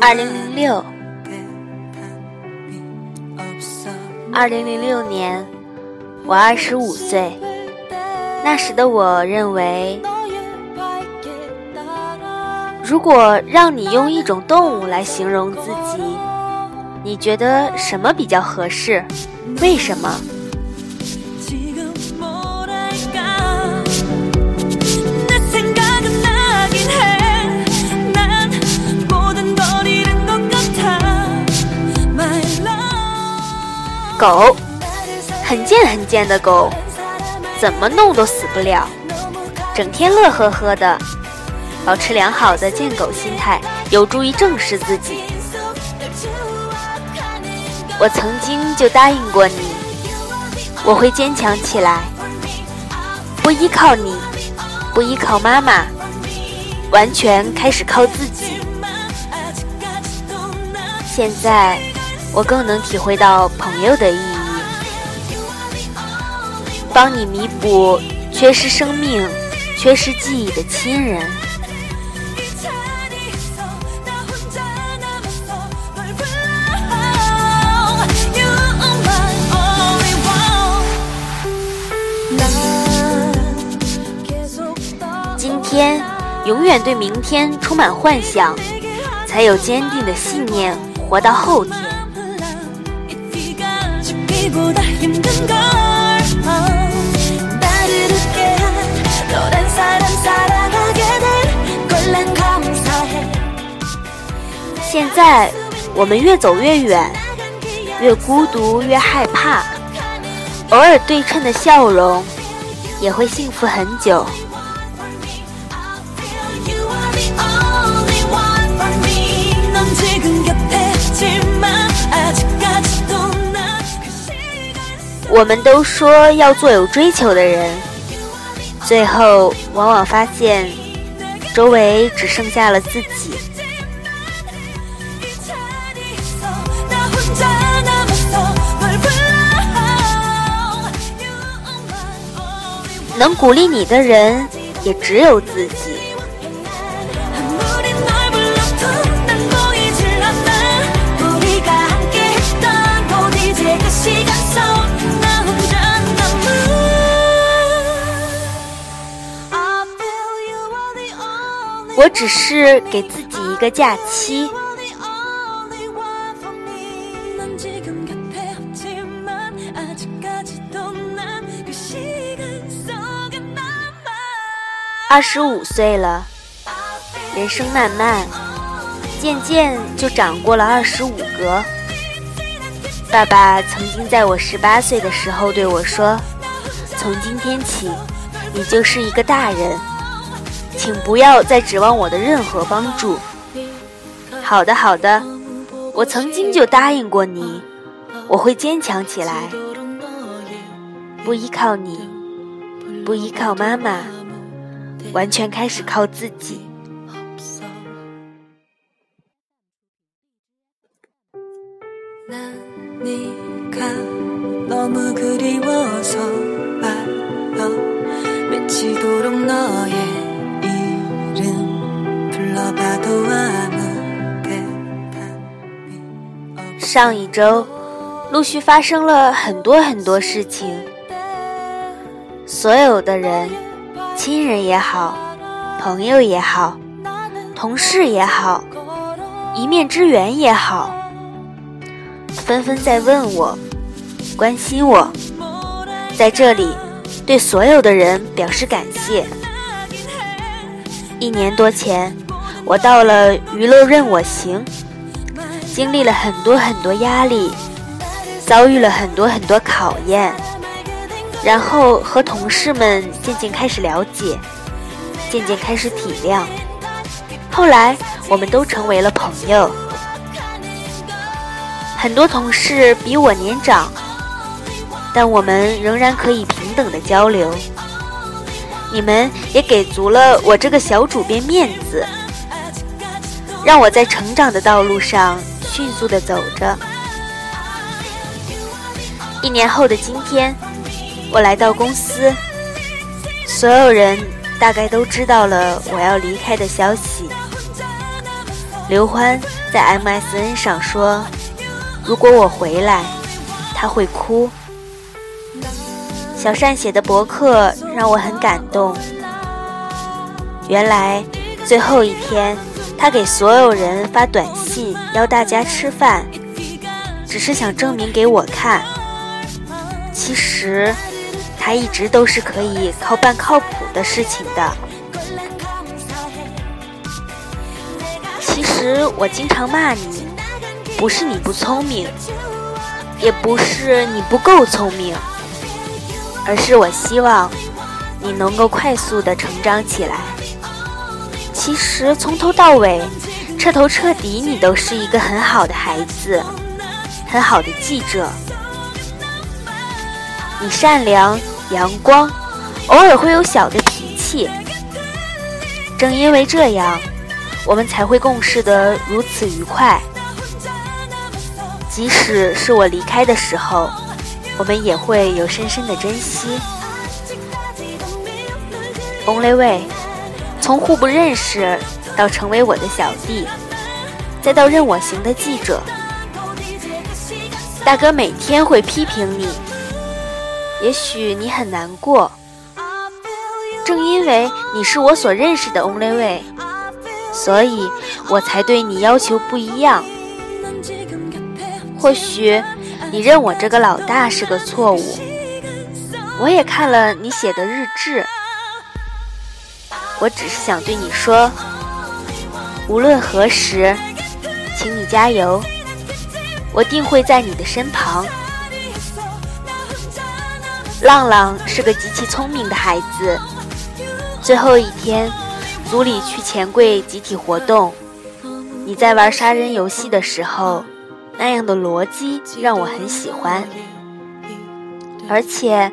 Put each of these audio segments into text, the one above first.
二零零六，二零零六年，我二十五岁。那时的我认为，如果让你用一种动物来形容自己，你觉得什么比较合适？为什么？狗，很贱很贱的狗，怎么弄都死不了，整天乐呵呵的。保持良好的贱狗心态，有助于正视自己。我曾经就答应过你，我会坚强起来，不依靠你，不依靠妈妈，完全开始靠自己。现在。我更能体会到朋友的意义，帮你弥补缺失生命、缺失记忆的亲人。天，永远对明天充满幻想，才有坚定的信念，活到后天。现在，我们越走越远，越孤独越害怕。偶尔对称的笑容，也会幸福很久。我们都说要做有追求的人，最后往往发现，周围只剩下了自己。能鼓励你的人，也只有自己。我只是给自己一个假期。二十五岁了，人生漫漫，渐渐就长过了二十五格。爸爸曾经在我十八岁的时候对我说：“从今天起，你就是一个大人，请不要再指望我的任何帮助。”好的，好的，我曾经就答应过你，我会坚强起来，不依靠你，不依靠妈妈。完全开始靠自己。上一周，陆续发生了很多很多事情，所有的人。亲人也好，朋友也好，同事也好，一面之缘也好，纷纷在问我，关心我，在这里对所有的人表示感谢。一年多前，我到了娱乐任我行，经历了很多很多压力，遭遇了很多很多考验。然后和同事们渐渐开始了解，渐渐开始体谅，后来我们都成为了朋友。很多同事比我年长，但我们仍然可以平等的交流。你们也给足了我这个小主编面子，让我在成长的道路上迅速的走着。一年后的今天，我来到公司，所有人大概都知道了我要离开的消息。刘欢在 MSN 上说：“如果我回来，他会哭。”小善写的博客让我很感动。原来最后一天，他给所有人发短信邀大家吃饭，只是想证明给我看。其实，他一直都是可以靠办靠谱的事情的。其实我经常骂你，不是你不聪明，也不是你不够聪明，而是我希望你能够快速的成长起来。其实从头到尾，彻头彻底，你都是一个很好的孩子，很好的记者。你善良、阳光，偶尔会有小的脾气。正因为这样，我们才会共事得如此愉快。即使是我离开的时候，我们也会有深深的珍惜。Only Way，从互不认识到成为我的小弟，再到任我行的记者，大哥每天会批评你。也许你很难过，正因为你是我所认识的 Only Way，所以我才对你要求不一样。或许你认我这个老大是个错误，我也看了你写的日志，我只是想对你说，无论何时，请你加油，我定会在你的身旁。浪浪是个极其聪明的孩子。最后一天，组里去钱柜集体活动，你在玩杀人游戏的时候，那样的逻辑让我很喜欢。而且，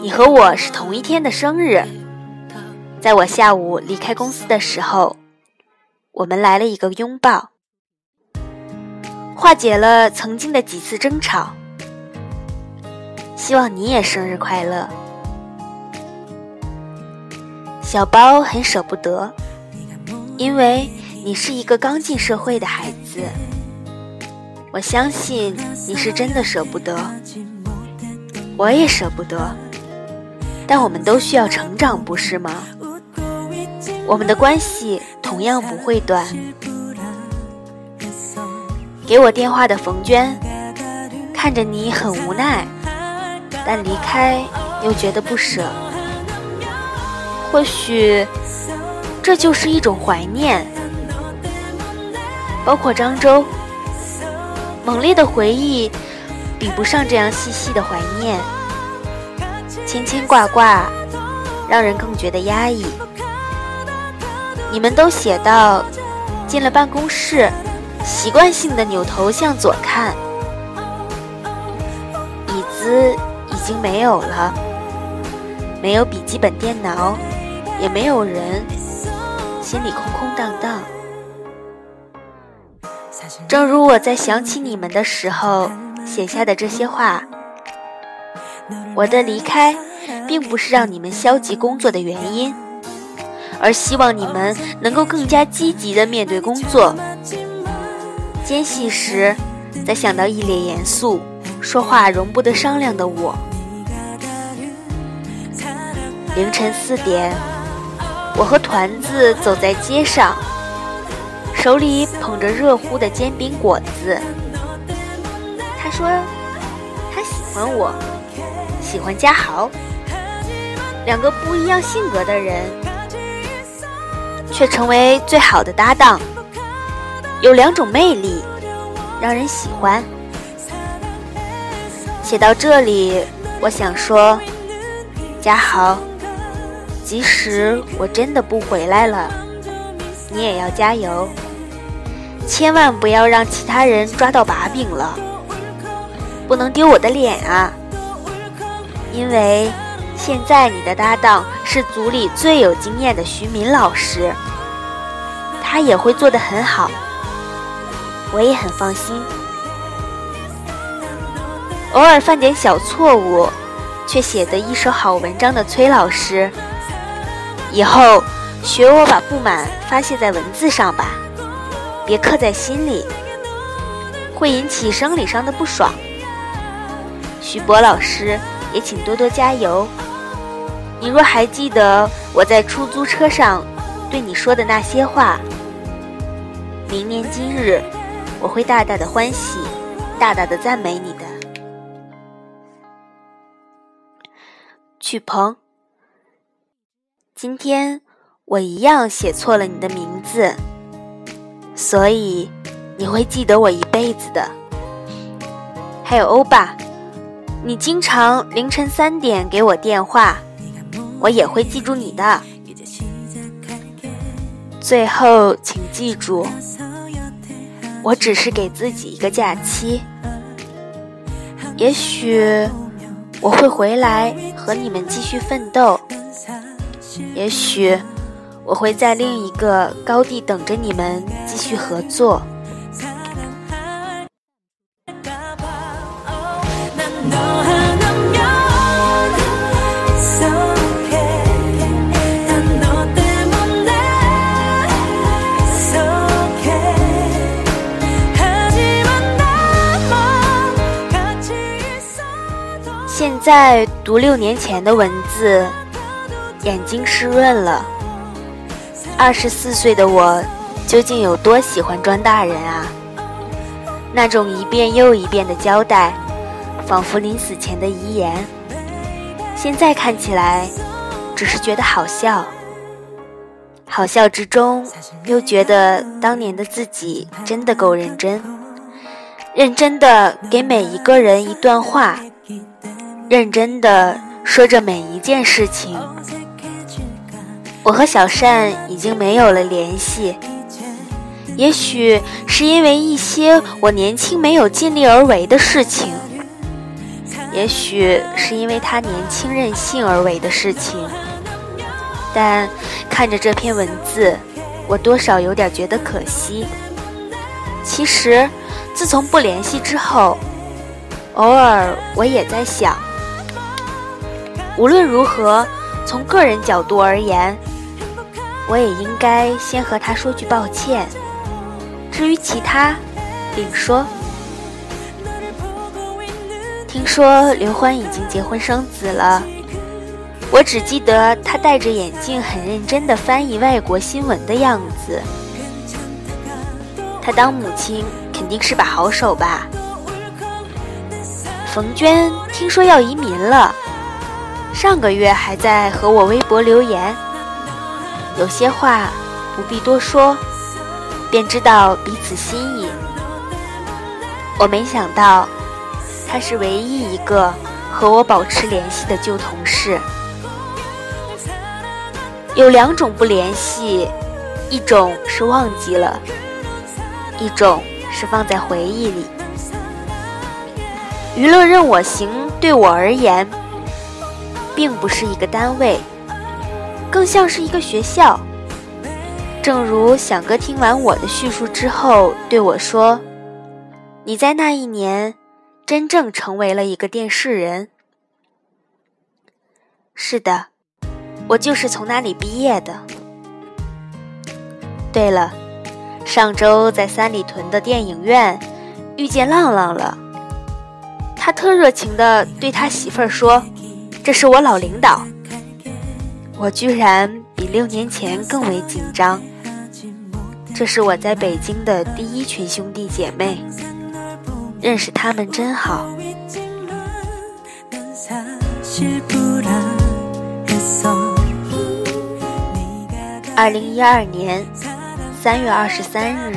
你和我是同一天的生日。在我下午离开公司的时候，我们来了一个拥抱，化解了曾经的几次争吵。希望你也生日快乐，小包很舍不得，因为你是一个刚进社会的孩子。我相信你是真的舍不得，我也舍不得，但我们都需要成长，不是吗？我们的关系同样不会断。给我电话的冯娟，看着你很无奈。但离开又觉得不舍，或许这就是一种怀念。包括漳州，猛烈的回忆比不上这样细细的怀念，牵牵挂挂让人更觉得压抑。你们都写到，进了办公室，习惯性的扭头向左看，椅子。已经没有了，没有笔记本电脑，也没有人，心里空空荡荡。正如我在想起你们的时候写下的这些话，我的离开并不是让你们消极工作的原因，而希望你们能够更加积极的面对工作。间隙时，再想到一脸严肃、说话容不得商量的我。凌晨四点，我和团子走在街上，手里捧着热乎的煎饼果子。他说他喜欢我，喜欢嘉豪，两个不一样性格的人，却成为最好的搭档。有两种魅力，让人喜欢。写到这里，我想说，嘉豪。即使我真的不回来了，你也要加油，千万不要让其他人抓到把柄了，不能丢我的脸啊！因为现在你的搭档是组里最有经验的徐敏老师，他也会做得很好，我也很放心。偶尔犯点小错误，却写得一手好文章的崔老师，以后学我把不满发泄在文字上吧，别刻在心里，会引起生理上的不爽。徐博老师也请多多加油。你若还记得我在出租车上对你说的那些话，明年今日我会大大的欢喜，大大的赞美你的。曲鹏，今天我一样写错了你的名字，所以你会记得我一辈子的。还有欧巴，你经常凌晨三点给我电话。我也会记住你的。最后，请记住，我只是给自己一个假期。也许我会回来和你们继续奋斗，也许我会在另一个高地等着你们继续合作。在读六年前的文字，眼睛湿润了。二十四岁的我，究竟有多喜欢装大人啊？那种一遍又一遍的交代，仿佛临死前的遗言。现在看起来，只是觉得好笑。好笑之中，又觉得当年的自己真的够认真，认真的给每一个人一段话。认真的说着每一件事情。我和小善已经没有了联系，也许是因为一些我年轻没有尽力而为的事情，也许是因为他年轻任性而为的事情。但看着这篇文字，我多少有点觉得可惜。其实，自从不联系之后，偶尔我也在想。无论如何，从个人角度而言，我也应该先和他说句抱歉。至于其他，另说。听说刘欢已经结婚生子了，我只记得他戴着眼镜，很认真地翻译外国新闻的样子。他当母亲肯定是把好手吧？冯娟听说要移民了。上个月还在和我微博留言，有些话不必多说，便知道彼此心意。我没想到，他是唯一一个和我保持联系的旧同事。有两种不联系，一种是忘记了，一种是放在回忆里。娱乐任我行，对我而言。并不是一个单位，更像是一个学校。正如响哥听完我的叙述之后对我说：“你在那一年，真正成为了一个电视人。”是的，我就是从那里毕业的。对了，上周在三里屯的电影院遇见浪浪了，他特热情地对他媳妇儿说。这是我老领导，我居然比六年前更为紧张。这是我在北京的第一群兄弟姐妹，认识他们真好。二零一二年三月二十三日。